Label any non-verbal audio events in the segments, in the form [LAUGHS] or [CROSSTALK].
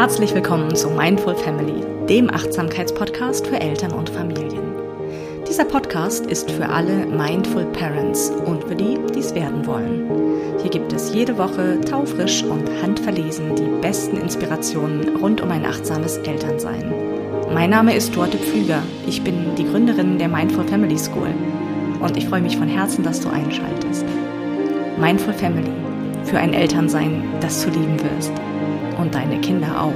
Herzlich willkommen zu Mindful Family, dem Achtsamkeitspodcast für Eltern und Familien. Dieser Podcast ist für alle Mindful Parents und für die, die es werden wollen. Hier gibt es jede Woche taufrisch und handverlesen die besten Inspirationen rund um ein achtsames Elternsein. Mein Name ist Dorte Pflüger. Ich bin die Gründerin der Mindful Family School und ich freue mich von Herzen, dass du einschaltest. Mindful Family für ein Elternsein, das du lieben wirst und deine Kinder auch.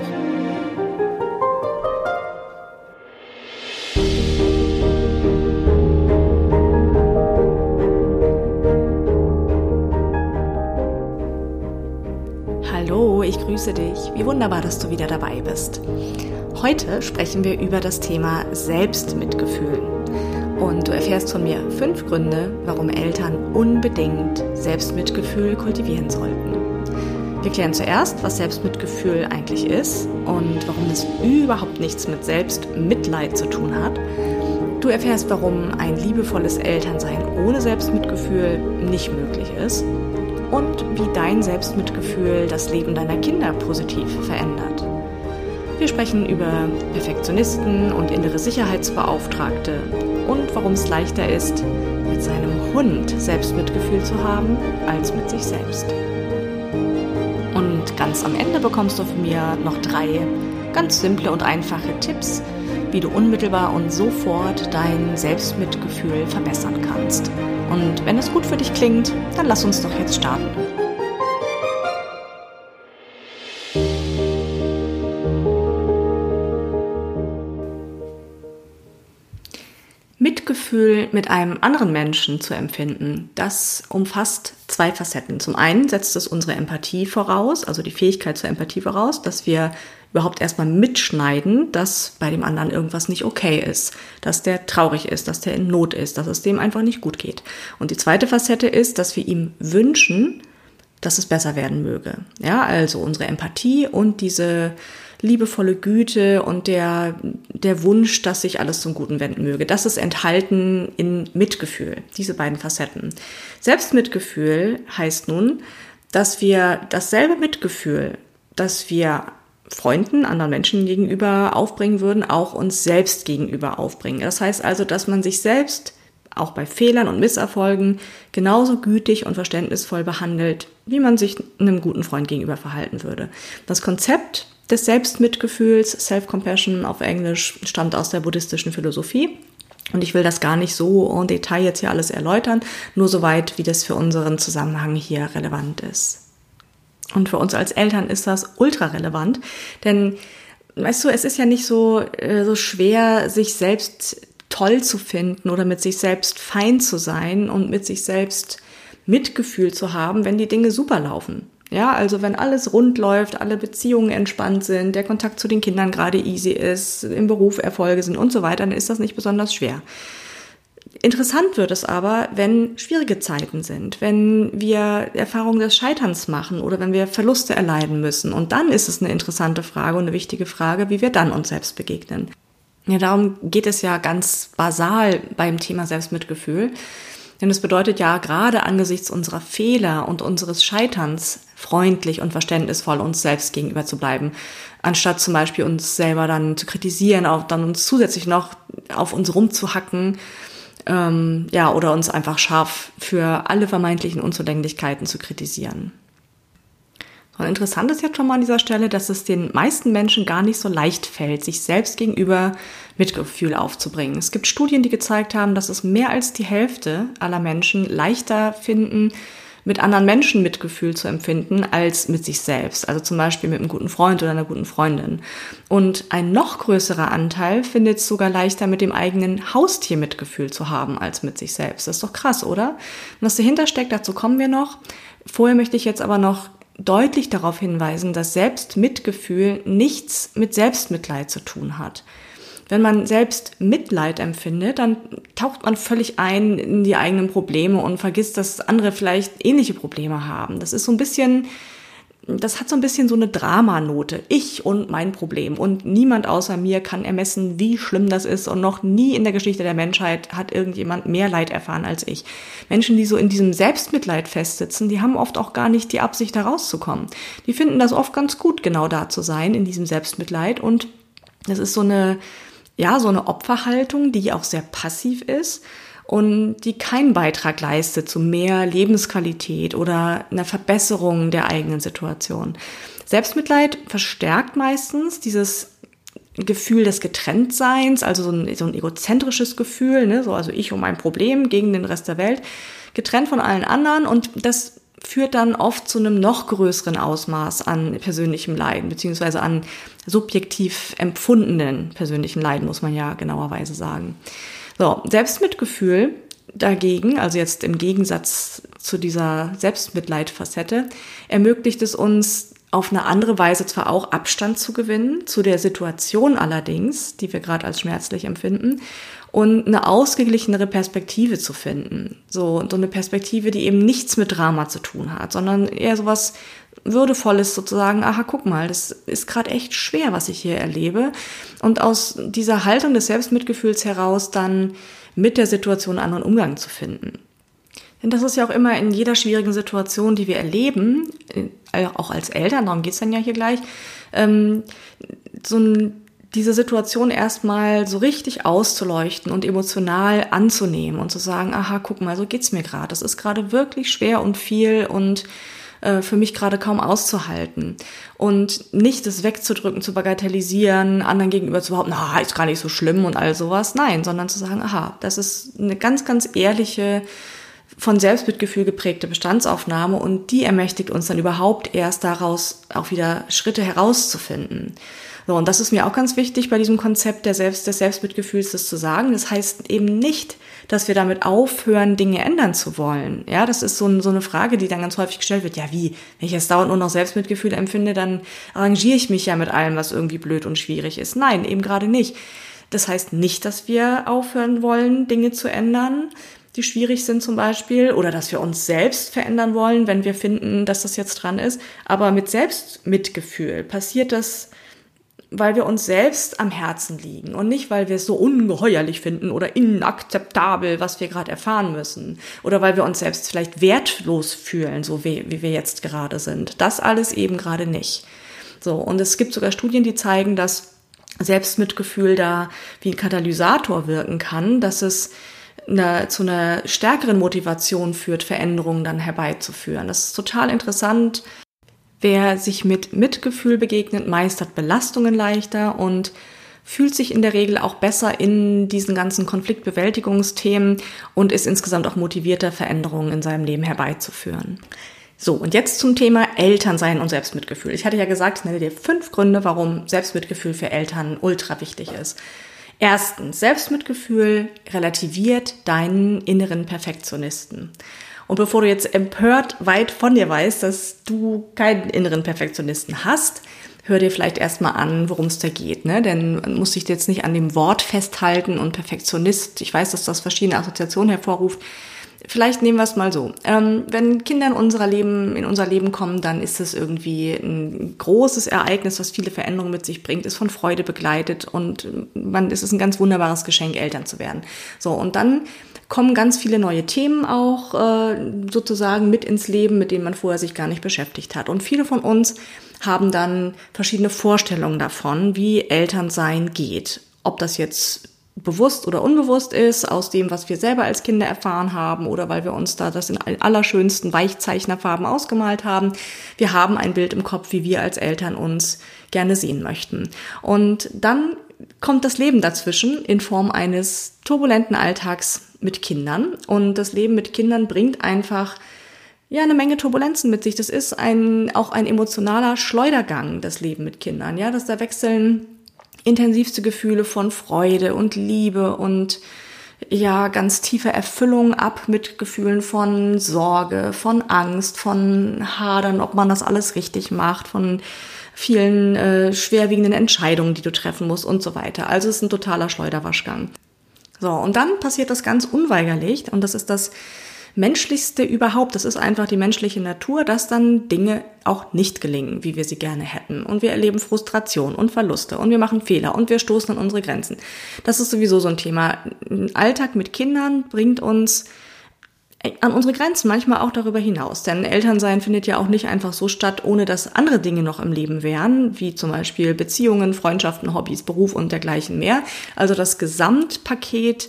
Hallo, ich grüße dich. Wie wunderbar, dass du wieder dabei bist. Heute sprechen wir über das Thema Selbstmitgefühl. Und du erfährst von mir fünf Gründe, warum Eltern unbedingt Selbstmitgefühl kultivieren sollten. Wir klären zuerst, was Selbstmitgefühl eigentlich ist und warum es überhaupt nichts mit Selbstmitleid zu tun hat. Du erfährst, warum ein liebevolles Elternsein ohne Selbstmitgefühl nicht möglich ist und wie dein Selbstmitgefühl das Leben deiner Kinder positiv verändert. Wir sprechen über Perfektionisten und innere Sicherheitsbeauftragte und warum es leichter ist, mit seinem Hund Selbstmitgefühl zu haben, als mit sich selbst. Und ganz am Ende bekommst du von mir noch drei ganz simple und einfache Tipps, wie du unmittelbar und sofort dein Selbstmitgefühl verbessern kannst. Und wenn es gut für dich klingt, dann lass uns doch jetzt starten. Mitgefühl mit einem anderen Menschen zu empfinden, das umfasst zwei Facetten. Zum einen setzt es unsere Empathie voraus, also die Fähigkeit zur Empathie voraus, dass wir überhaupt erstmal mitschneiden, dass bei dem anderen irgendwas nicht okay ist, dass der traurig ist, dass der in Not ist, dass es dem einfach nicht gut geht. Und die zweite Facette ist, dass wir ihm wünschen, dass es besser werden möge. Ja, also unsere Empathie und diese liebevolle Güte und der, der Wunsch, dass sich alles zum Guten wenden möge. Das ist enthalten in Mitgefühl, diese beiden Facetten. Selbstmitgefühl heißt nun, dass wir dasselbe Mitgefühl, das wir Freunden, anderen Menschen gegenüber aufbringen würden, auch uns selbst gegenüber aufbringen. Das heißt also, dass man sich selbst auch bei Fehlern und Misserfolgen genauso gütig und verständnisvoll behandelt, wie man sich einem guten Freund gegenüber verhalten würde. Das Konzept des Selbstmitgefühls, Self-Compassion auf Englisch, stammt aus der buddhistischen Philosophie. Und ich will das gar nicht so en Detail jetzt hier alles erläutern, nur soweit, wie das für unseren Zusammenhang hier relevant ist. Und für uns als Eltern ist das ultra relevant, denn weißt du, es ist ja nicht so, äh, so schwer, sich selbst toll zu finden oder mit sich selbst fein zu sein und mit sich selbst Mitgefühl zu haben, wenn die Dinge super laufen. Ja, also wenn alles rund läuft, alle Beziehungen entspannt sind, der Kontakt zu den Kindern gerade easy ist, im Beruf Erfolge sind und so weiter, dann ist das nicht besonders schwer. Interessant wird es aber, wenn schwierige Zeiten sind, wenn wir Erfahrungen des Scheiterns machen oder wenn wir Verluste erleiden müssen. Und dann ist es eine interessante Frage und eine wichtige Frage, wie wir dann uns selbst begegnen. Ja, darum geht es ja ganz basal beim Thema Selbstmitgefühl. Denn es bedeutet ja gerade angesichts unserer Fehler und unseres Scheiterns freundlich und verständnisvoll uns selbst gegenüber zu bleiben, anstatt zum Beispiel uns selber dann zu kritisieren, auch dann uns zusätzlich noch auf uns rumzuhacken, ähm, ja, oder uns einfach scharf für alle vermeintlichen Unzulänglichkeiten zu kritisieren. Und interessant ist jetzt schon mal an dieser Stelle, dass es den meisten Menschen gar nicht so leicht fällt, sich selbst gegenüber Mitgefühl aufzubringen. Es gibt Studien, die gezeigt haben, dass es mehr als die Hälfte aller Menschen leichter finden, mit anderen Menschen Mitgefühl zu empfinden, als mit sich selbst. Also zum Beispiel mit einem guten Freund oder einer guten Freundin. Und ein noch größerer Anteil findet es sogar leichter, mit dem eigenen Haustier Mitgefühl zu haben, als mit sich selbst. Das ist doch krass, oder? Und was dahinter steckt, dazu kommen wir noch. Vorher möchte ich jetzt aber noch deutlich darauf hinweisen, dass Selbstmitgefühl nichts mit Selbstmitleid zu tun hat. Wenn man selbst Mitleid empfindet, dann taucht man völlig ein in die eigenen Probleme und vergisst, dass andere vielleicht ähnliche Probleme haben. Das ist so ein bisschen das hat so ein bisschen so eine Dramanote. Ich und mein Problem. Und niemand außer mir kann ermessen, wie schlimm das ist. Und noch nie in der Geschichte der Menschheit hat irgendjemand mehr Leid erfahren als ich. Menschen, die so in diesem Selbstmitleid festsitzen, die haben oft auch gar nicht die Absicht, da rauszukommen. Die finden das oft ganz gut, genau da zu sein, in diesem Selbstmitleid. Und das ist so eine, ja, so eine Opferhaltung, die auch sehr passiv ist und die keinen Beitrag leistet zu mehr Lebensqualität oder einer Verbesserung der eigenen Situation. Selbstmitleid verstärkt meistens dieses Gefühl des Getrenntseins, also so ein, so ein egozentrisches Gefühl, ne? so also ich und mein Problem gegen den Rest der Welt, getrennt von allen anderen und das führt dann oft zu einem noch größeren Ausmaß an persönlichem Leiden, beziehungsweise an subjektiv empfundenen persönlichen Leiden, muss man ja genauerweise sagen. So, Selbstmitgefühl dagegen, also jetzt im Gegensatz zu dieser Selbstmitleidfacette, ermöglicht es uns auf eine andere Weise zwar auch Abstand zu gewinnen, zu der Situation allerdings, die wir gerade als schmerzlich empfinden, und eine ausgeglichenere Perspektive zu finden. So, so eine Perspektive, die eben nichts mit Drama zu tun hat, sondern eher sowas Würdevolles sozusagen, aha, guck mal, das ist gerade echt schwer, was ich hier erlebe. Und aus dieser Haltung des Selbstmitgefühls heraus dann mit der Situation einen anderen Umgang zu finden. Denn das ist ja auch immer in jeder schwierigen Situation, die wir erleben, äh, auch als Eltern, darum geht's dann ja hier gleich, ähm, so ein diese Situation erstmal so richtig auszuleuchten und emotional anzunehmen und zu sagen, aha, guck mal, so geht's mir gerade. Das ist gerade wirklich schwer und viel und äh, für mich gerade kaum auszuhalten. Und nicht das wegzudrücken, zu bagatellisieren, anderen gegenüber zu behaupten, na, ist gar nicht so schlimm und all sowas. Nein, sondern zu sagen, aha, das ist eine ganz, ganz ehrliche, von Selbstmitgefühl geprägte Bestandsaufnahme und die ermächtigt uns dann überhaupt erst daraus auch wieder Schritte herauszufinden. So, und das ist mir auch ganz wichtig bei diesem Konzept der Selbst, des Selbstmitgefühls, das zu sagen. Das heißt eben nicht, dass wir damit aufhören, Dinge ändern zu wollen. Ja, das ist so, ein, so eine Frage, die dann ganz häufig gestellt wird. Ja, wie? Wenn ich jetzt dauernd nur noch Selbstmitgefühl empfinde, dann arrangiere ich mich ja mit allem, was irgendwie blöd und schwierig ist. Nein, eben gerade nicht. Das heißt nicht, dass wir aufhören wollen, Dinge zu ändern, die schwierig sind zum Beispiel, oder dass wir uns selbst verändern wollen, wenn wir finden, dass das jetzt dran ist. Aber mit Selbstmitgefühl passiert das weil wir uns selbst am Herzen liegen und nicht, weil wir es so ungeheuerlich finden oder inakzeptabel, was wir gerade erfahren müssen oder weil wir uns selbst vielleicht wertlos fühlen, so wie, wie wir jetzt gerade sind. Das alles eben gerade nicht. So, und es gibt sogar Studien, die zeigen, dass Selbstmitgefühl da wie ein Katalysator wirken kann, dass es eine, zu einer stärkeren Motivation führt, Veränderungen dann herbeizuführen. Das ist total interessant Wer sich mit Mitgefühl begegnet, meistert Belastungen leichter und fühlt sich in der Regel auch besser in diesen ganzen Konfliktbewältigungsthemen und ist insgesamt auch motivierter, Veränderungen in seinem Leben herbeizuführen. So, und jetzt zum Thema Elternsein und Selbstmitgefühl. Ich hatte ja gesagt, ich nenne dir fünf Gründe, warum Selbstmitgefühl für Eltern ultra wichtig ist. Erstens, Selbstmitgefühl relativiert deinen inneren Perfektionisten. Und bevor du jetzt empört weit von dir weißt, dass du keinen inneren Perfektionisten hast, hör dir vielleicht erstmal an, worum es da geht. Ne? Denn man muss sich jetzt nicht an dem Wort festhalten und Perfektionist. Ich weiß, dass das verschiedene Assoziationen hervorruft. Vielleicht nehmen wir es mal so. Ähm, wenn Kinder in, unserer Leben, in unser Leben kommen, dann ist es irgendwie ein großes Ereignis, was viele Veränderungen mit sich bringt, ist von Freude begleitet und man, es ist ein ganz wunderbares Geschenk, Eltern zu werden. So, und dann kommen ganz viele neue Themen auch äh, sozusagen mit ins Leben, mit denen man vorher sich gar nicht beschäftigt hat. Und viele von uns haben dann verschiedene Vorstellungen davon, wie Elternsein geht. Ob das jetzt bewusst oder unbewusst ist, aus dem, was wir selber als Kinder erfahren haben oder weil wir uns da das in allerschönsten Weichzeichnerfarben ausgemalt haben. Wir haben ein Bild im Kopf, wie wir als Eltern uns gerne sehen möchten. Und dann kommt das Leben dazwischen in Form eines turbulenten Alltags mit Kindern. Und das Leben mit Kindern bringt einfach ja eine Menge Turbulenzen mit sich. Das ist ein auch ein emotionaler Schleudergang, das Leben mit Kindern. Ja, dass da wechseln intensivste Gefühle von Freude und Liebe und ja ganz tiefe Erfüllung ab mit Gefühlen von Sorge, von Angst, von Hadern, ob man das alles richtig macht, von vielen äh, schwerwiegenden Entscheidungen, die du treffen musst und so weiter. Also es ist ein totaler Schleuderwaschgang. So, und dann passiert das ganz unweigerlich und das ist das Menschlichste überhaupt. Das ist einfach die menschliche Natur, dass dann Dinge auch nicht gelingen, wie wir sie gerne hätten. Und wir erleben Frustration und Verluste und wir machen Fehler und wir stoßen an unsere Grenzen. Das ist sowieso so ein Thema. Ein Alltag mit Kindern bringt uns an unsere Grenzen, manchmal auch darüber hinaus. Denn Elternsein findet ja auch nicht einfach so statt, ohne dass andere Dinge noch im Leben wären, wie zum Beispiel Beziehungen, Freundschaften, Hobbys, Beruf und dergleichen mehr. Also das Gesamtpaket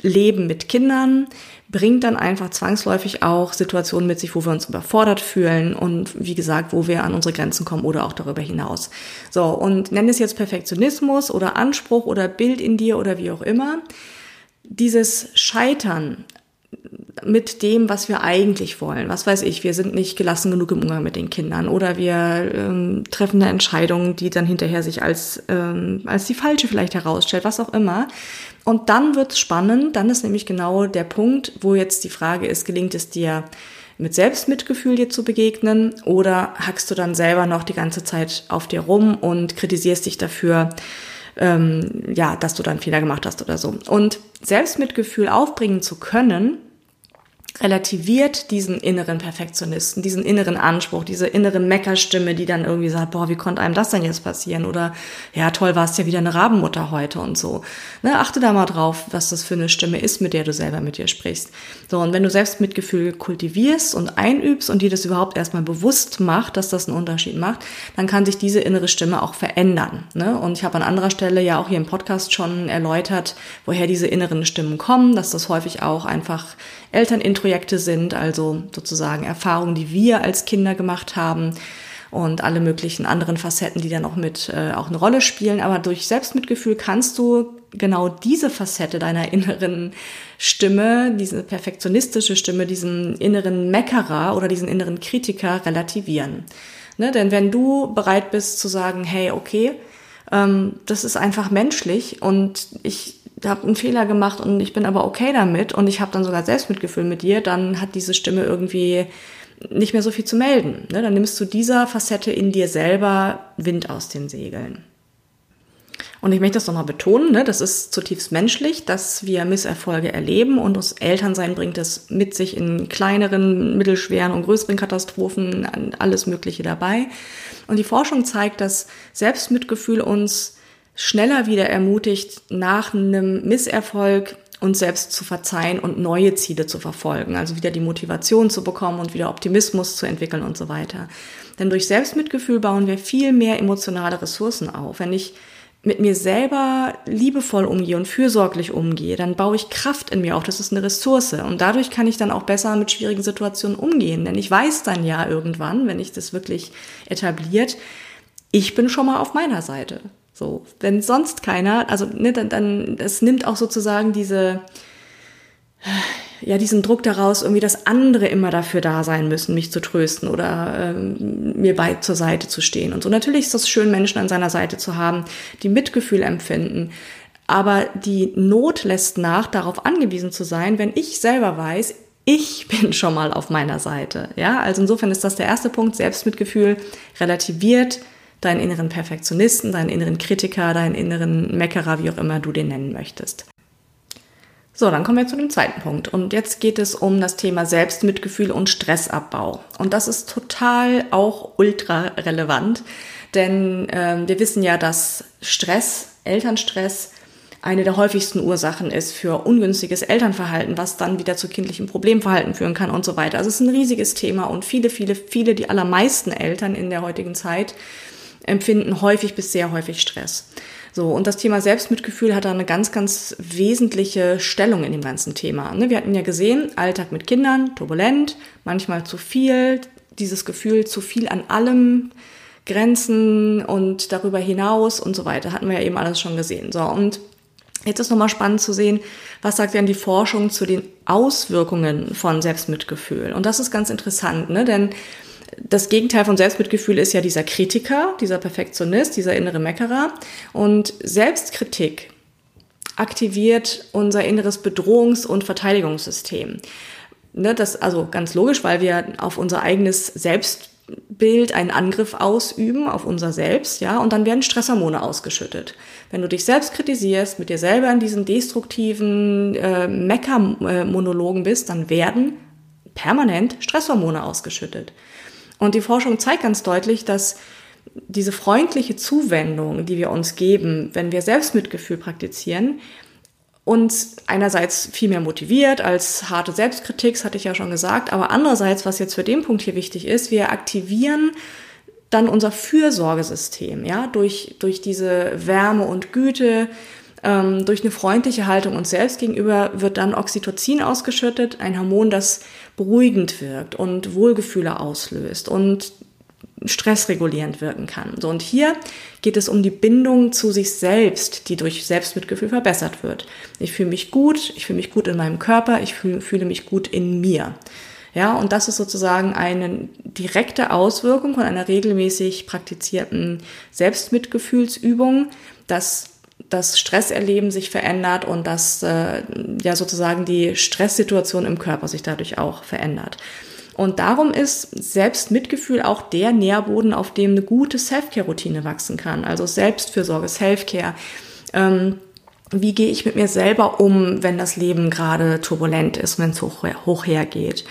Leben mit Kindern bringt dann einfach zwangsläufig auch Situationen mit sich, wo wir uns überfordert fühlen und wie gesagt, wo wir an unsere Grenzen kommen oder auch darüber hinaus. So, und nenn es jetzt Perfektionismus oder Anspruch oder Bild in dir oder wie auch immer. Dieses Scheitern mit dem, was wir eigentlich wollen. Was weiß ich, wir sind nicht gelassen genug im Umgang mit den Kindern oder wir ähm, treffen eine Entscheidung, die dann hinterher sich als, ähm, als die falsche vielleicht herausstellt, was auch immer. Und dann wird's spannend, dann ist nämlich genau der Punkt, wo jetzt die Frage ist, gelingt es dir mit Selbstmitgefühl dir zu begegnen oder hackst du dann selber noch die ganze Zeit auf dir rum und kritisierst dich dafür, ähm, ja, dass du dann Fehler gemacht hast oder so. Und Selbstmitgefühl aufbringen zu können, relativiert diesen inneren Perfektionisten, diesen inneren Anspruch, diese innere Meckerstimme, die dann irgendwie sagt, boah, wie konnte einem das denn jetzt passieren? Oder ja, toll, warst ja wieder eine Rabenmutter heute und so. Ne, achte da mal drauf, was das für eine Stimme ist, mit der du selber mit dir sprichst. So, und wenn du Selbstmitgefühl kultivierst und einübst und dir das überhaupt erstmal bewusst macht, dass das einen Unterschied macht, dann kann sich diese innere Stimme auch verändern. Ne? Und ich habe an anderer Stelle ja auch hier im Podcast schon erläutert, woher diese inneren Stimmen kommen, dass das häufig auch einfach Elternintrojekte sind, also sozusagen Erfahrungen, die wir als Kinder gemacht haben und alle möglichen anderen Facetten, die dann auch mit äh, auch eine Rolle spielen. Aber durch Selbstmitgefühl kannst du genau diese Facette deiner inneren Stimme, diese perfektionistische Stimme, diesen inneren Meckerer oder diesen inneren Kritiker relativieren. Ne? Denn wenn du bereit bist zu sagen, hey, okay, ähm, das ist einfach menschlich und ich habe einen Fehler gemacht und ich bin aber okay damit und ich habe dann sogar Selbstmitgefühl mit dir, dann hat diese Stimme irgendwie nicht mehr so viel zu melden. Ne? Dann nimmst du dieser Facette in dir selber Wind aus den Segeln. Und ich möchte das nochmal betonen, ne? das ist zutiefst menschlich, dass wir Misserfolge erleben und das Elternsein bringt es mit sich in kleineren, mittelschweren und größeren Katastrophen, alles Mögliche dabei. Und die Forschung zeigt, dass Selbstmitgefühl uns schneller wieder ermutigt, nach einem Misserfolg uns selbst zu verzeihen und neue Ziele zu verfolgen. Also wieder die Motivation zu bekommen und wieder Optimismus zu entwickeln und so weiter. Denn durch Selbstmitgefühl bauen wir viel mehr emotionale Ressourcen auf. Wenn ich mit mir selber liebevoll umgehe und fürsorglich umgehe, dann baue ich Kraft in mir auf. Das ist eine Ressource. Und dadurch kann ich dann auch besser mit schwierigen Situationen umgehen. Denn ich weiß dann ja irgendwann, wenn ich das wirklich etabliert, ich bin schon mal auf meiner Seite. So, wenn sonst keiner, also ne, dann, dann es nimmt auch sozusagen diese, ja, diesen Druck daraus, irgendwie, dass andere immer dafür da sein müssen, mich zu trösten oder ähm, mir bei zur Seite zu stehen und so. Natürlich ist das schön, Menschen an seiner Seite zu haben, die Mitgefühl empfinden. Aber die Not lässt nach, darauf angewiesen zu sein, wenn ich selber weiß, ich [LAUGHS] bin schon mal auf meiner Seite. Ja, also insofern ist das der erste Punkt. Selbstmitgefühl relativiert deinen inneren Perfektionisten, deinen inneren Kritiker, deinen inneren Meckerer, wie auch immer du den nennen möchtest. So, dann kommen wir zu dem zweiten Punkt. Und jetzt geht es um das Thema Selbstmitgefühl und Stressabbau. Und das ist total auch ultra relevant, denn äh, wir wissen ja, dass Stress, Elternstress, eine der häufigsten Ursachen ist für ungünstiges Elternverhalten, was dann wieder zu kindlichem Problemverhalten führen kann und so weiter. Also es ist ein riesiges Thema und viele, viele, viele, die allermeisten Eltern in der heutigen Zeit empfinden häufig bis sehr häufig Stress. So, und das Thema Selbstmitgefühl hat da eine ganz, ganz wesentliche Stellung in dem ganzen Thema. Ne, wir hatten ja gesehen, Alltag mit Kindern, turbulent, manchmal zu viel, dieses Gefühl zu viel an allem, Grenzen und darüber hinaus und so weiter, hatten wir ja eben alles schon gesehen. So, und jetzt ist nochmal spannend zu sehen, was sagt denn die Forschung zu den Auswirkungen von Selbstmitgefühl? Und das ist ganz interessant, ne? denn das Gegenteil von Selbstmitgefühl ist ja dieser Kritiker, dieser Perfektionist, dieser innere Meckerer. Und Selbstkritik aktiviert unser inneres Bedrohungs- und Verteidigungssystem. Ne, das also ganz logisch, weil wir auf unser eigenes Selbst Bild einen Angriff ausüben auf unser Selbst, ja, und dann werden Stresshormone ausgeschüttet. Wenn du dich selbst kritisierst, mit dir selber in diesen destruktiven äh, Mecker-Monologen bist, dann werden permanent Stresshormone ausgeschüttet. Und die Forschung zeigt ganz deutlich, dass diese freundliche Zuwendung, die wir uns geben, wenn wir Selbstmitgefühl praktizieren, uns einerseits viel mehr motiviert als harte Selbstkritik, das hatte ich ja schon gesagt, aber andererseits, was jetzt für den Punkt hier wichtig ist, wir aktivieren dann unser Fürsorgesystem, ja, durch, durch diese Wärme und Güte, ähm, durch eine freundliche Haltung uns selbst gegenüber wird dann Oxytocin ausgeschüttet, ein Hormon, das beruhigend wirkt und Wohlgefühle auslöst und stressregulierend wirken kann. So, und hier geht es um die Bindung zu sich selbst, die durch Selbstmitgefühl verbessert wird. Ich fühle mich gut, ich fühle mich gut in meinem Körper, ich fühle, fühle mich gut in mir. Ja, und das ist sozusagen eine direkte Auswirkung von einer regelmäßig praktizierten Selbstmitgefühlsübung, dass das Stresserleben sich verändert und dass äh, ja sozusagen die Stresssituation im Körper sich dadurch auch verändert. Und darum ist Selbstmitgefühl auch der Nährboden, auf dem eine gute Self-Care-Routine wachsen kann. Also Selbstfürsorge, Self-Care. Ähm, wie gehe ich mit mir selber um, wenn das Leben gerade turbulent ist, wenn es hoch, hoch hergeht?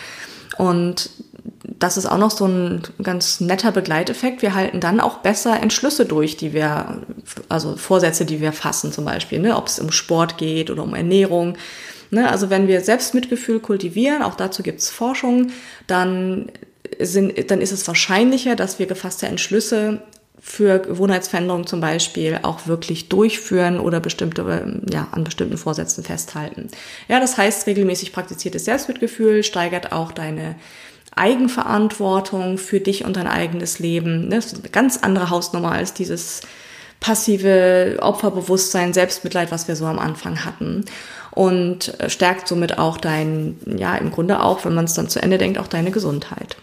Und das ist auch noch so ein ganz netter Begleiteffekt. Wir halten dann auch besser Entschlüsse durch, die wir, also Vorsätze, die wir fassen zum Beispiel, ne? ob es um Sport geht oder um Ernährung. Ne? Also wenn wir Selbstmitgefühl kultivieren, auch dazu gibt es Forschung, dann, sind, dann ist es wahrscheinlicher, dass wir gefasste Entschlüsse für Gewohnheitsveränderungen zum Beispiel auch wirklich durchführen oder bestimmte, ja, an bestimmten Vorsätzen festhalten. Ja, das heißt, regelmäßig praktiziertes Selbstmitgefühl steigert auch deine Eigenverantwortung für dich und dein eigenes Leben. Das ist eine ganz andere Hausnummer als dieses passive Opferbewusstsein, Selbstmitleid, was wir so am Anfang hatten und äh, stärkt somit auch dein, ja, im Grunde auch, wenn man es dann zu Ende denkt, auch deine Gesundheit.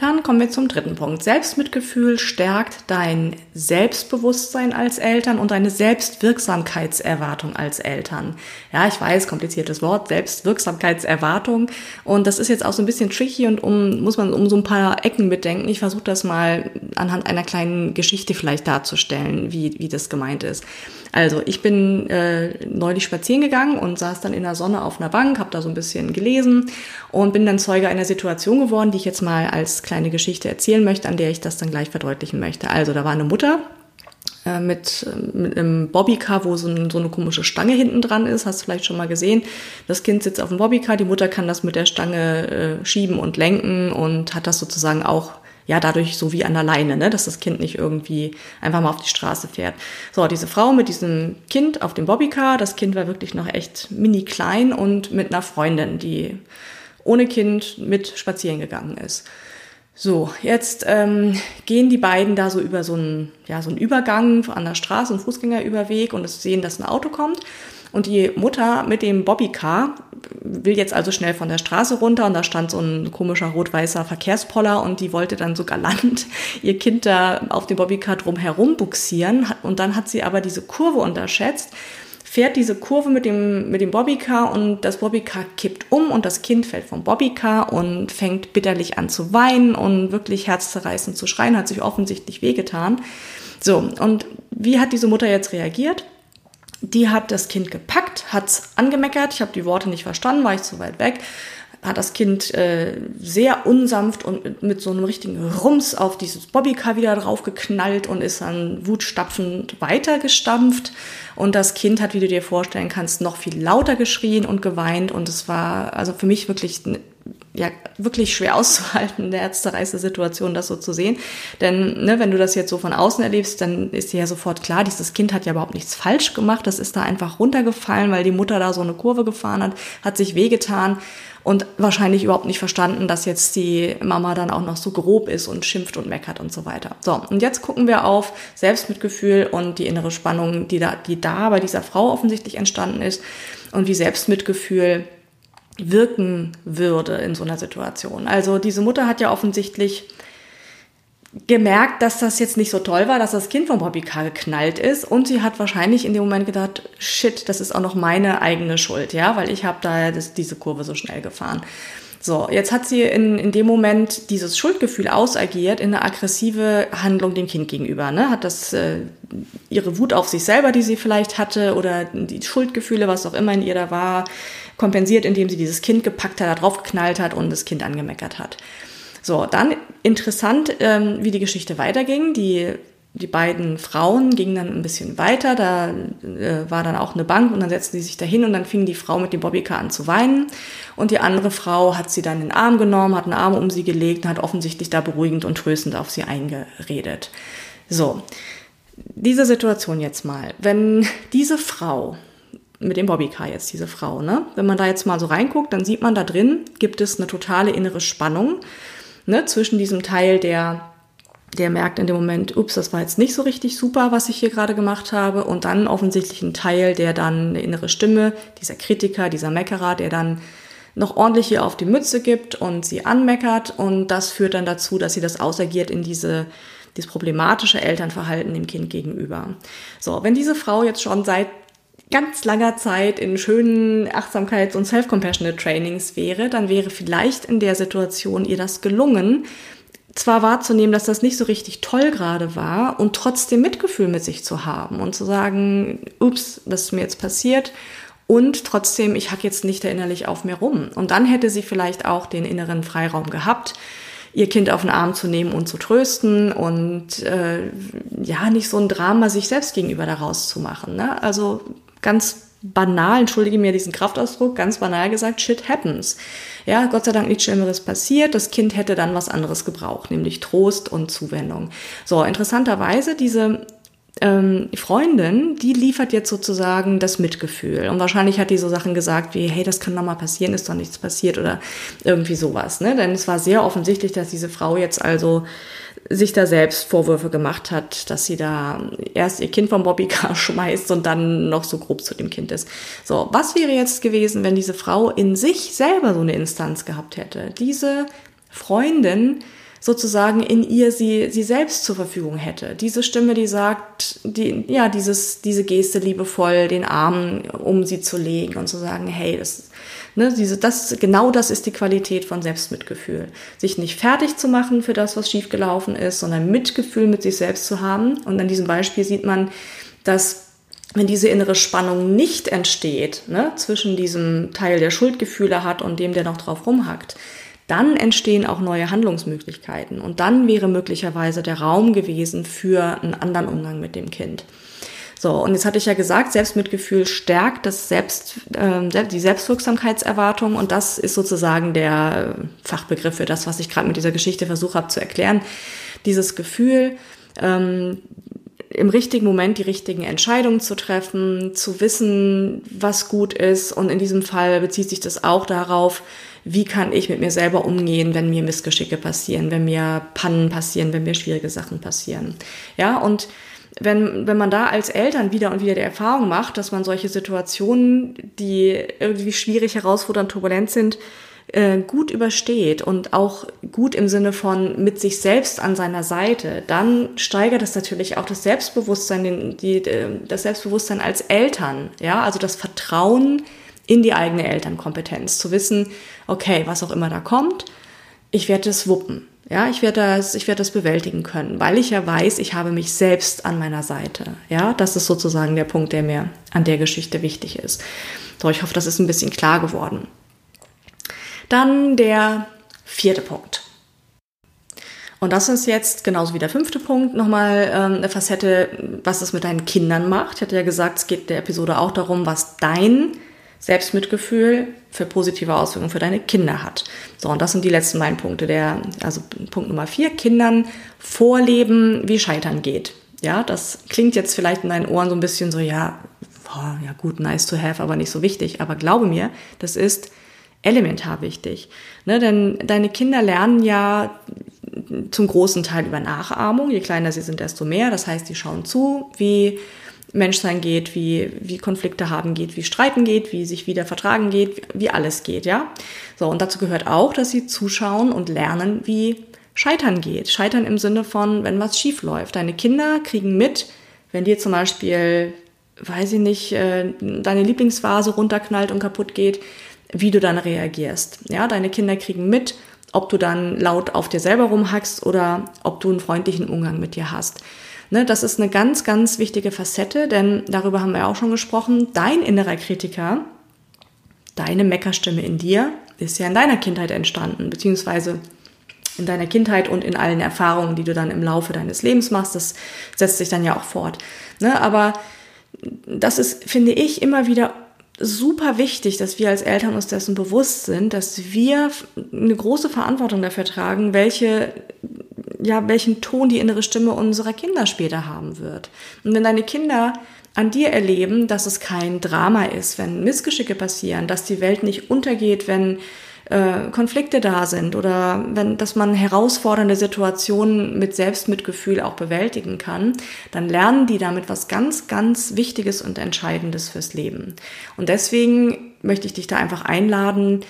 Dann kommen wir zum dritten Punkt. Selbstmitgefühl stärkt dein Selbstbewusstsein als Eltern und deine Selbstwirksamkeitserwartung als Eltern. Ja, ich weiß, kompliziertes Wort, Selbstwirksamkeitserwartung. Und das ist jetzt auch so ein bisschen tricky und um, muss man um so ein paar Ecken bedenken. Ich versuche das mal anhand einer kleinen Geschichte vielleicht darzustellen, wie, wie das gemeint ist. Also ich bin äh, neulich spazieren gegangen und saß dann in der Sonne auf einer Bank, habe da so ein bisschen gelesen und bin dann Zeuge einer Situation geworden, die ich jetzt mal als kleine Geschichte erzählen möchte, an der ich das dann gleich verdeutlichen möchte. Also da war eine Mutter äh, mit, mit einem Bobbycar, wo so, ein, so, eine komische Stange hinten dran ist. Hast du vielleicht schon mal gesehen. Das Kind sitzt auf dem Bobbycar, die Mutter kann das mit der Stange äh, schieben und lenken und hat das sozusagen auch ja, dadurch so wie an der Leine, ne, dass das Kind nicht irgendwie einfach mal auf die Straße fährt. So, diese Frau mit diesem Kind auf dem Bobbycar, das Kind war wirklich noch echt mini klein und mit einer Freundin, die ohne Kind mit spazieren gegangen ist. So, jetzt ähm, gehen die beiden da so über so einen, ja, so einen Übergang an der Straße, einen Fußgängerüberweg und sehen, dass ein Auto kommt. Und die Mutter mit dem Bobbycar will jetzt also schnell von der Straße runter und da stand so ein komischer rot-weißer Verkehrspoller und die wollte dann so galant [LAUGHS] ihr Kind da auf dem Bobbycar drum herum buxieren und dann hat sie aber diese Kurve unterschätzt, fährt diese Kurve mit dem, mit dem Bobbycar und das Bobbycar kippt um und das Kind fällt vom Bobbycar und fängt bitterlich an zu weinen und wirklich herzzerreißend zu schreien, hat sich offensichtlich wehgetan. So, und wie hat diese Mutter jetzt reagiert? Die hat das Kind gepackt, hat's angemeckert, ich habe die Worte nicht verstanden, war ich zu weit weg, hat das Kind äh, sehr unsanft und mit, mit, so einem richtigen Rums auf dieses Bobbycar wieder draufgeknallt und ist dann wutstapfend weitergestampft. Und das Kind hat, wie du dir vorstellen kannst, noch viel lauter geschrien und geweint. Und es war also für mich wirklich ja wirklich schwer [LAUGHS] auszuhalten in der herzzerreißende Situation, das so zu sehen. Denn ne, wenn du das jetzt so von außen erlebst, dann ist dir ja sofort klar, dieses Kind hat ja überhaupt nichts falsch gemacht. Das ist da einfach runtergefallen, weil die Mutter da so eine Kurve gefahren hat, hat sich wehgetan und wahrscheinlich überhaupt nicht verstanden, dass jetzt die Mama dann auch noch so grob ist und schimpft und meckert und so weiter. So, und jetzt gucken wir auf Selbstmitgefühl und die innere Spannung, die da, die da bei dieser Frau offensichtlich entstanden ist und wie Selbstmitgefühl wirken würde in so einer Situation. Also diese Mutter hat ja offensichtlich gemerkt, dass das jetzt nicht so toll war, dass das Kind vom Bobbycar geknallt ist und sie hat wahrscheinlich in dem Moment gedacht, shit, das ist auch noch meine eigene Schuld, ja, weil ich habe da das, diese Kurve so schnell gefahren. So, jetzt hat sie in, in dem Moment dieses Schuldgefühl ausagiert in eine aggressive Handlung dem Kind gegenüber. Ne? Hat das äh, ihre Wut auf sich selber, die sie vielleicht hatte, oder die Schuldgefühle, was auch immer in ihr da war, kompensiert, indem sie dieses Kind gepackt hat, da drauf geknallt hat und das Kind angemeckert hat. So, dann interessant, ähm, wie die Geschichte weiterging. Die die beiden Frauen gingen dann ein bisschen weiter, da äh, war dann auch eine Bank und dann setzten sie sich da hin und dann fing die Frau mit dem Bobbycar an zu weinen und die andere Frau hat sie dann in den Arm genommen, hat einen Arm um sie gelegt und hat offensichtlich da beruhigend und tröstend auf sie eingeredet. So, diese Situation jetzt mal, wenn diese Frau mit dem Bobbycar jetzt diese Frau, ne? Wenn man da jetzt mal so reinguckt, dann sieht man da drin gibt es eine totale innere Spannung ne, zwischen diesem Teil, der der merkt in dem Moment, ups, das war jetzt nicht so richtig super, was ich hier gerade gemacht habe. Und dann offensichtlich ein Teil, der dann eine innere Stimme, dieser Kritiker, dieser Meckerer, der dann noch ordentlich hier auf die Mütze gibt und sie anmeckert. Und das führt dann dazu, dass sie das ausagiert in diese, dieses problematische Elternverhalten dem Kind gegenüber. So, wenn diese Frau jetzt schon seit ganz langer Zeit in schönen Achtsamkeits- und Self-Compassionate Trainings wäre, dann wäre vielleicht in der Situation ihr das gelungen, zwar wahrzunehmen, dass das nicht so richtig toll gerade war und trotzdem Mitgefühl mit sich zu haben und zu sagen, ups, das ist mir jetzt passiert und trotzdem, ich hack jetzt nicht innerlich auf mir rum. Und dann hätte sie vielleicht auch den inneren Freiraum gehabt, ihr Kind auf den Arm zu nehmen und zu trösten und äh, ja, nicht so ein Drama sich selbst gegenüber daraus zu machen. Ne? Also ganz banal, entschuldige mir diesen Kraftausdruck, ganz banal gesagt, shit happens. Ja, Gott sei Dank nichts Schlimmeres passiert. Das Kind hätte dann was anderes gebraucht, nämlich Trost und Zuwendung. So, interessanterweise, diese ähm, Freundin, die liefert jetzt sozusagen das Mitgefühl. Und wahrscheinlich hat die so Sachen gesagt wie, hey, das kann doch mal passieren, ist doch nichts passiert oder irgendwie sowas. Ne? Denn es war sehr offensichtlich, dass diese Frau jetzt also sich da selbst Vorwürfe gemacht hat, dass sie da erst ihr Kind vom Bobbycar [LAUGHS] schmeißt und dann noch so grob zu dem Kind ist. So, was wäre jetzt gewesen, wenn diese Frau in sich selber so eine Instanz gehabt hätte? Diese Freundin sozusagen in ihr sie, sie selbst zur Verfügung hätte. Diese Stimme, die sagt, die, ja, dieses, diese Geste liebevoll, den Arm um sie zu legen und zu sagen, hey, das Ne, diese, das, genau das ist die Qualität von Selbstmitgefühl. Sich nicht fertig zu machen für das, was schiefgelaufen ist, sondern Mitgefühl mit sich selbst zu haben. Und an diesem Beispiel sieht man, dass wenn diese innere Spannung nicht entsteht, ne, zwischen diesem Teil, der Schuldgefühle hat und dem, der noch drauf rumhackt, dann entstehen auch neue Handlungsmöglichkeiten. Und dann wäre möglicherweise der Raum gewesen für einen anderen Umgang mit dem Kind. So, und jetzt hatte ich ja gesagt, Selbstmitgefühl stärkt das Selbst, äh, die Selbstwirksamkeitserwartung und das ist sozusagen der Fachbegriff für das, was ich gerade mit dieser Geschichte versuche habe zu erklären. Dieses Gefühl, ähm, im richtigen Moment die richtigen Entscheidungen zu treffen, zu wissen, was gut ist. Und in diesem Fall bezieht sich das auch darauf, wie kann ich mit mir selber umgehen, wenn mir Missgeschicke passieren, wenn mir Pannen passieren, wenn mir schwierige Sachen passieren. Ja, und wenn, wenn man da als Eltern wieder und wieder die Erfahrung macht, dass man solche Situationen, die irgendwie schwierig, herausfordernd, turbulent sind, äh, gut übersteht und auch gut im Sinne von mit sich selbst an seiner Seite, dann steigert es natürlich auch das Selbstbewusstsein, die, äh, das Selbstbewusstsein als Eltern, ja, also das Vertrauen in die eigene Elternkompetenz, zu wissen, okay, was auch immer da kommt, ich werde es wuppen. Ja, ich werde das, ich werde das bewältigen können, weil ich ja weiß, ich habe mich selbst an meiner Seite. Ja, das ist sozusagen der Punkt, der mir an der Geschichte wichtig ist. So, ich hoffe, das ist ein bisschen klar geworden. Dann der vierte Punkt. Und das ist jetzt genauso wie der fünfte Punkt nochmal ähm, eine Facette, was es mit deinen Kindern macht. Ich hatte ja gesagt, es geht der Episode auch darum, was dein Selbstmitgefühl für positive Auswirkungen für deine Kinder hat. So, und das sind die letzten beiden Punkte. Der, also Punkt Nummer vier, Kindern vorleben, wie Scheitern geht. Ja, das klingt jetzt vielleicht in deinen Ohren so ein bisschen so, ja, boah, ja gut, nice to have, aber nicht so wichtig. Aber glaube mir, das ist elementar wichtig. Ne, denn deine Kinder lernen ja zum großen Teil über Nachahmung. Je kleiner sie sind, desto mehr. Das heißt, die schauen zu, wie Menschsein geht, wie, wie Konflikte haben geht, wie Streiten geht, wie sich wieder vertragen geht, wie alles geht, ja. So, und dazu gehört auch, dass sie zuschauen und lernen, wie Scheitern geht. Scheitern im Sinne von, wenn was schief läuft. Deine Kinder kriegen mit, wenn dir zum Beispiel, weiß ich nicht, äh, deine Lieblingsvase runterknallt und kaputt geht, wie du dann reagierst. Ja, deine Kinder kriegen mit, ob du dann laut auf dir selber rumhackst oder ob du einen freundlichen Umgang mit dir hast. Ne, das ist eine ganz, ganz wichtige Facette, denn darüber haben wir auch schon gesprochen. Dein innerer Kritiker, deine Meckerstimme in dir, ist ja in deiner Kindheit entstanden, beziehungsweise in deiner Kindheit und in allen Erfahrungen, die du dann im Laufe deines Lebens machst. Das setzt sich dann ja auch fort. Ne, aber das ist, finde ich, immer wieder super wichtig, dass wir als Eltern uns dessen bewusst sind, dass wir eine große Verantwortung dafür tragen, welche ja, welchen Ton die innere Stimme unserer Kinder später haben wird. Und wenn deine Kinder an dir erleben, dass es kein Drama ist, wenn Missgeschicke passieren, dass die Welt nicht untergeht, wenn äh, Konflikte da sind oder wenn, dass man herausfordernde Situationen mit Selbstmitgefühl auch bewältigen kann, dann lernen die damit was ganz, ganz Wichtiges und Entscheidendes fürs Leben. Und deswegen möchte ich dich da einfach einladen,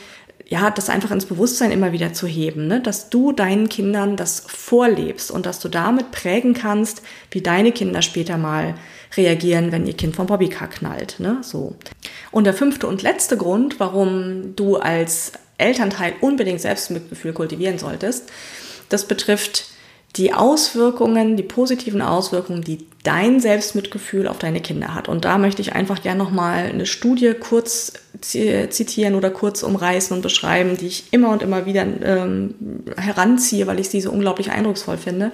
ja, das einfach ins Bewusstsein immer wieder zu heben, ne? dass du deinen Kindern das vorlebst und dass du damit prägen kannst, wie deine Kinder später mal reagieren, wenn ihr Kind vom Bobbycar knallt, ne? so. Und der fünfte und letzte Grund, warum du als Elternteil unbedingt Selbstmitgefühl kultivieren solltest, das betrifft die Auswirkungen, die positiven Auswirkungen, die dein Selbstmitgefühl auf deine Kinder hat. Und da möchte ich einfach gerne nochmal eine Studie kurz zitieren oder kurz umreißen und beschreiben, die ich immer und immer wieder ähm, heranziehe, weil ich sie so unglaublich eindrucksvoll finde.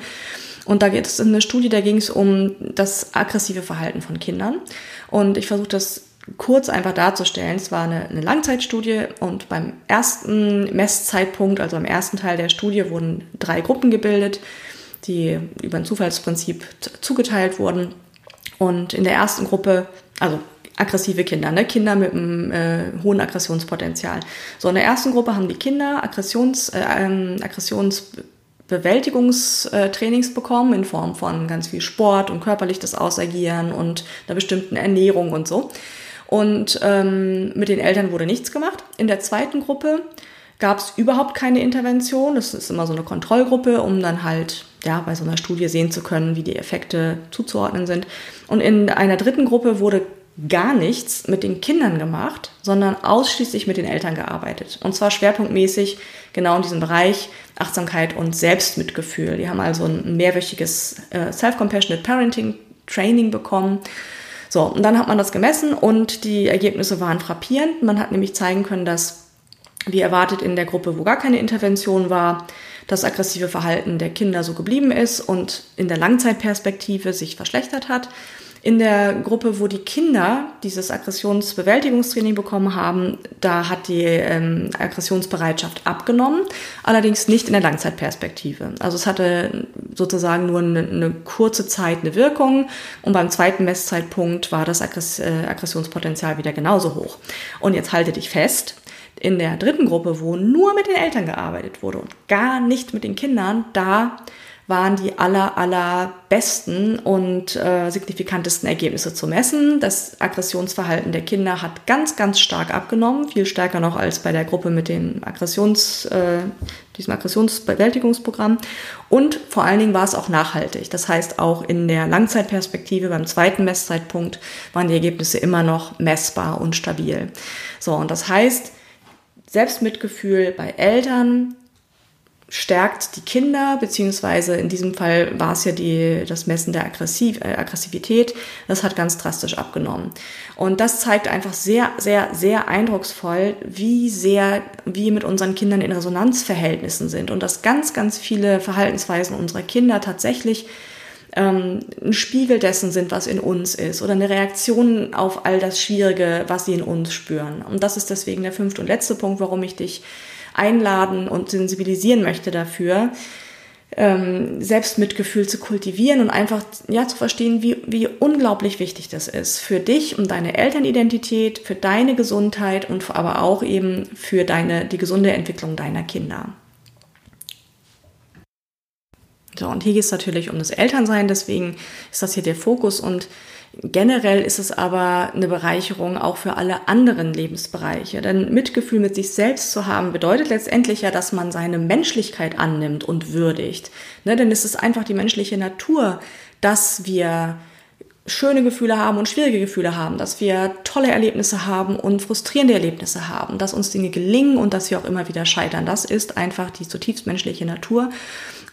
Und da geht es in eine Studie, da ging es um das aggressive Verhalten von Kindern. Und ich versuche das kurz einfach darzustellen. Es war eine, eine Langzeitstudie und beim ersten Messzeitpunkt, also am ersten Teil der Studie, wurden drei Gruppen gebildet die über ein Zufallsprinzip zugeteilt wurden. Und in der ersten Gruppe, also aggressive Kinder, ne? Kinder mit einem äh, hohen Aggressionspotenzial. So, in der ersten Gruppe haben die Kinder Aggressions, äh, ähm, Aggressionsbewältigungstrainings bekommen in Form von ganz viel Sport und körperliches Ausagieren und einer bestimmten Ernährung und so. Und ähm, mit den Eltern wurde nichts gemacht. In der zweiten Gruppe gab es überhaupt keine Intervention. Das ist immer so eine Kontrollgruppe, um dann halt ja, bei so einer Studie sehen zu können, wie die Effekte zuzuordnen sind. Und in einer dritten Gruppe wurde gar nichts mit den Kindern gemacht, sondern ausschließlich mit den Eltern gearbeitet. Und zwar schwerpunktmäßig genau in diesem Bereich Achtsamkeit und Selbstmitgefühl. Die haben also ein mehrwöchiges äh, Self-Compassionate Parenting Training bekommen. So, und dann hat man das gemessen und die Ergebnisse waren frappierend. Man hat nämlich zeigen können, dass wie erwartet in der Gruppe, wo gar keine Intervention war, das aggressive Verhalten der Kinder so geblieben ist und in der Langzeitperspektive sich verschlechtert hat. In der Gruppe, wo die Kinder dieses Aggressionsbewältigungstraining bekommen haben, da hat die ähm, Aggressionsbereitschaft abgenommen, allerdings nicht in der Langzeitperspektive. Also es hatte sozusagen nur eine, eine kurze Zeit eine Wirkung und beim zweiten Messzeitpunkt war das äh, Aggressionspotenzial wieder genauso hoch. Und jetzt halte dich fest, in der dritten Gruppe, wo nur mit den Eltern gearbeitet wurde und gar nicht mit den Kindern, da waren die aller, aller besten und äh, signifikantesten Ergebnisse zu messen. Das Aggressionsverhalten der Kinder hat ganz, ganz stark abgenommen, viel stärker noch als bei der Gruppe mit dem Aggressions, äh, diesem Aggressionsbewältigungsprogramm. Und vor allen Dingen war es auch nachhaltig. Das heißt, auch in der Langzeitperspektive beim zweiten Messzeitpunkt waren die Ergebnisse immer noch messbar und stabil. So, und das heißt, Selbstmitgefühl bei Eltern stärkt die Kinder, beziehungsweise in diesem Fall war es ja die, das Messen der Aggressiv, äh, Aggressivität, das hat ganz drastisch abgenommen. Und das zeigt einfach sehr, sehr, sehr eindrucksvoll, wie sehr wir mit unseren Kindern in Resonanzverhältnissen sind und dass ganz, ganz viele Verhaltensweisen unserer Kinder tatsächlich ähm, ein Spiegel dessen sind, was in uns ist oder eine Reaktion auf all das Schwierige, was sie in uns spüren. Und das ist deswegen der fünfte und letzte Punkt, warum ich dich einladen und sensibilisieren möchte dafür, ähm, Selbstmitgefühl zu kultivieren und einfach ja zu verstehen, wie, wie unglaublich wichtig das ist für dich und deine Elternidentität, für deine Gesundheit und aber auch eben für deine die gesunde Entwicklung deiner Kinder. So, und hier geht es natürlich um das Elternsein, deswegen ist das hier der Fokus und generell ist es aber eine Bereicherung auch für alle anderen Lebensbereiche. Denn Mitgefühl mit sich selbst zu haben, bedeutet letztendlich ja, dass man seine Menschlichkeit annimmt und würdigt. Ne, denn es ist einfach die menschliche Natur, dass wir schöne Gefühle haben und schwierige Gefühle haben, dass wir tolle Erlebnisse haben und frustrierende Erlebnisse haben, dass uns Dinge gelingen und dass wir auch immer wieder scheitern. Das ist einfach die zutiefst menschliche Natur.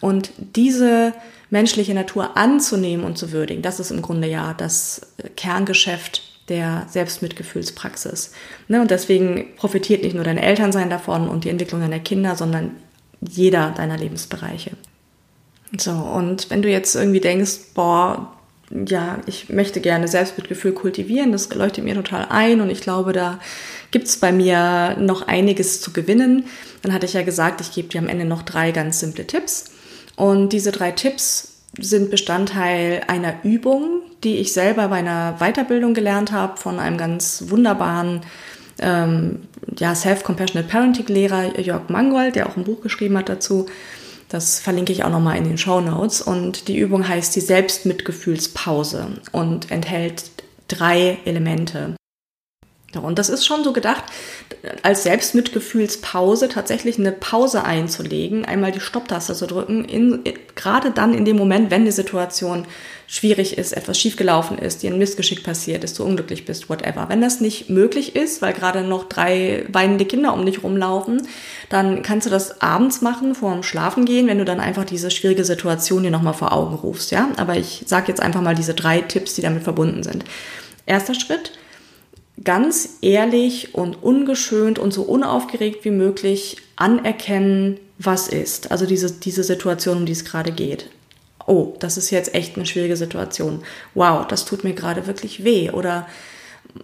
Und diese menschliche Natur anzunehmen und zu würdigen, das ist im Grunde ja das Kerngeschäft der Selbstmitgefühlspraxis. Ne? Und deswegen profitiert nicht nur dein Elternsein davon und die Entwicklung deiner Kinder, sondern jeder deiner Lebensbereiche. So, und wenn du jetzt irgendwie denkst, boah, ja, ich möchte gerne Selbstmitgefühl kultivieren, das leuchtet mir total ein und ich glaube, da gibt's bei mir noch einiges zu gewinnen. Dann hatte ich ja gesagt, ich gebe dir am Ende noch drei ganz simple Tipps. Und diese drei Tipps sind Bestandteil einer Übung, die ich selber bei einer Weiterbildung gelernt habe von einem ganz wunderbaren ähm, ja, Self-Compassionate Parenting-Lehrer Jörg Mangold, der auch ein Buch geschrieben hat dazu. Das verlinke ich auch nochmal in den Show Notes. Und die Übung heißt die Selbstmitgefühlspause und enthält drei Elemente. Und das ist schon so gedacht, als Selbstmitgefühlspause tatsächlich eine Pause einzulegen, einmal die Stopptaste zu drücken, in, gerade dann in dem Moment, wenn die Situation schwierig ist, etwas schiefgelaufen ist, dir ein Missgeschick passiert ist, du unglücklich bist, whatever. Wenn das nicht möglich ist, weil gerade noch drei weinende Kinder um dich rumlaufen, dann kannst du das abends machen, vor dem Schlafen gehen, wenn du dann einfach diese schwierige Situation dir nochmal vor Augen rufst, ja. Aber ich sage jetzt einfach mal diese drei Tipps, die damit verbunden sind. Erster Schritt, ganz ehrlich und ungeschönt und so unaufgeregt wie möglich anerkennen, was ist. Also diese, diese Situation, um die es gerade geht. Oh, das ist jetzt echt eine schwierige Situation. Wow, das tut mir gerade wirklich weh. Oder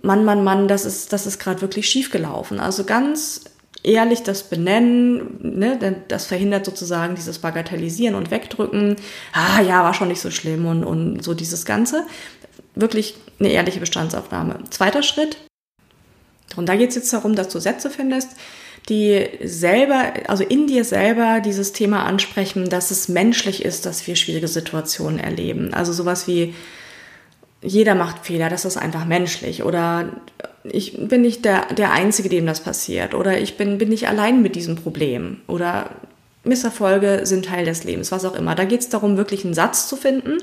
Mann, Mann, Mann, das ist, das ist gerade wirklich schief gelaufen. Also ganz ehrlich das benennen, ne, denn das verhindert sozusagen dieses Bagatellisieren und Wegdrücken. Ah ja, war schon nicht so schlimm und, und so dieses Ganze wirklich eine ehrliche Bestandsaufnahme. Zweiter Schritt, und da geht es jetzt darum, dass du Sätze findest, die selber, also in dir selber dieses Thema ansprechen, dass es menschlich ist, dass wir schwierige Situationen erleben. Also sowas wie, jeder macht Fehler, das ist einfach menschlich. Oder ich bin nicht der, der Einzige, dem das passiert. Oder ich bin, bin nicht allein mit diesem Problem. Oder Misserfolge sind Teil des Lebens, was auch immer. Da geht es darum, wirklich einen Satz zu finden,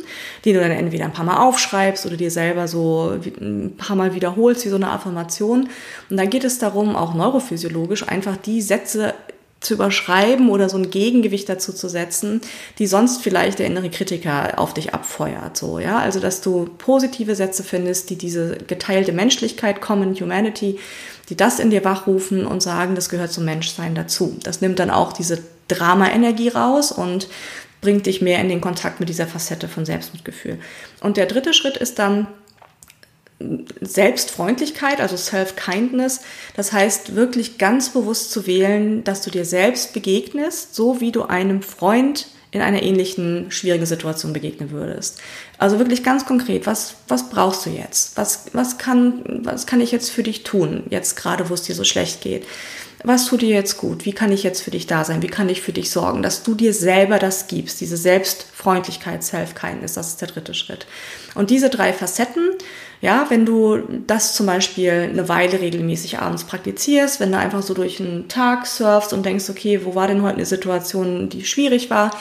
den du dann entweder ein paar Mal aufschreibst oder dir selber so ein paar Mal wiederholst, wie so eine Affirmation. Und dann geht es darum, auch neurophysiologisch einfach die Sätze zu überschreiben oder so ein Gegengewicht dazu zu setzen, die sonst vielleicht der innere Kritiker auf dich abfeuert, so, ja. Also, dass du positive Sätze findest, die diese geteilte Menschlichkeit, Common Humanity, die das in dir wachrufen und sagen, das gehört zum Menschsein dazu. Das nimmt dann auch diese Drama-Energie raus und bringt dich mehr in den Kontakt mit dieser Facette von Selbstmitgefühl. Und der dritte Schritt ist dann Selbstfreundlichkeit, also Self-Kindness. Das heißt, wirklich ganz bewusst zu wählen, dass du dir selbst begegnest, so wie du einem Freund in einer ähnlichen schwierigen Situation begegnen würdest. Also wirklich ganz konkret, was, was brauchst du jetzt? Was, was, kann, was kann ich jetzt für dich tun, jetzt gerade, wo es dir so schlecht geht? Was tut dir jetzt gut? Wie kann ich jetzt für dich da sein? Wie kann ich für dich sorgen? Dass du dir selber das gibst, diese Selbstfreundlichkeit, Self-Kindness, das ist der dritte Schritt. Und diese drei Facetten, ja, wenn du das zum Beispiel eine Weile regelmäßig abends praktizierst, wenn du einfach so durch einen Tag surfst und denkst, okay, wo war denn heute eine Situation, die schwierig war,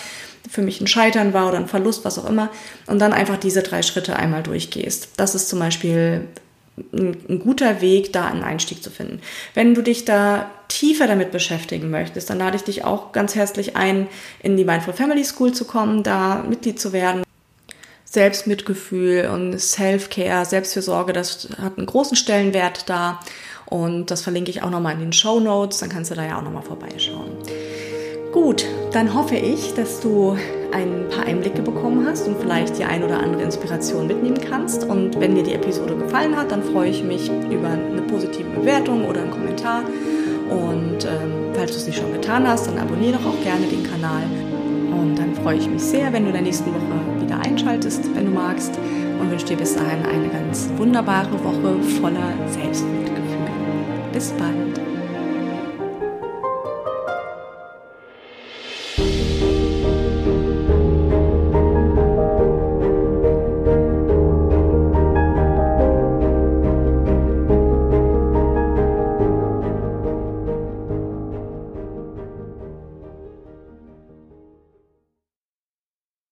für mich ein Scheitern war oder ein Verlust, was auch immer, und dann einfach diese drei Schritte einmal durchgehst. Das ist zum Beispiel ein, guter Weg, da einen Einstieg zu finden. Wenn du dich da tiefer damit beschäftigen möchtest, dann lade ich dich auch ganz herzlich ein, in die Mindful Family School zu kommen, da Mitglied zu werden. Selbstmitgefühl und Self-Care, Selbstfürsorge, das hat einen großen Stellenwert da. Und das verlinke ich auch nochmal in den Show Notes, dann kannst du da ja auch nochmal vorbeischauen. Gut, dann hoffe ich, dass du ein paar Einblicke bekommen hast und vielleicht die ein oder andere Inspiration mitnehmen kannst. Und wenn dir die Episode gefallen hat, dann freue ich mich über eine positive Bewertung oder einen Kommentar. Und ähm, falls du es nicht schon getan hast, dann abonniere doch auch gerne den Kanal. Und dann freue ich mich sehr, wenn du in der nächsten Woche wieder einschaltest, wenn du magst. Und wünsche dir bis dahin eine ganz wunderbare Woche voller Selbstmitgefühl. Bis bald.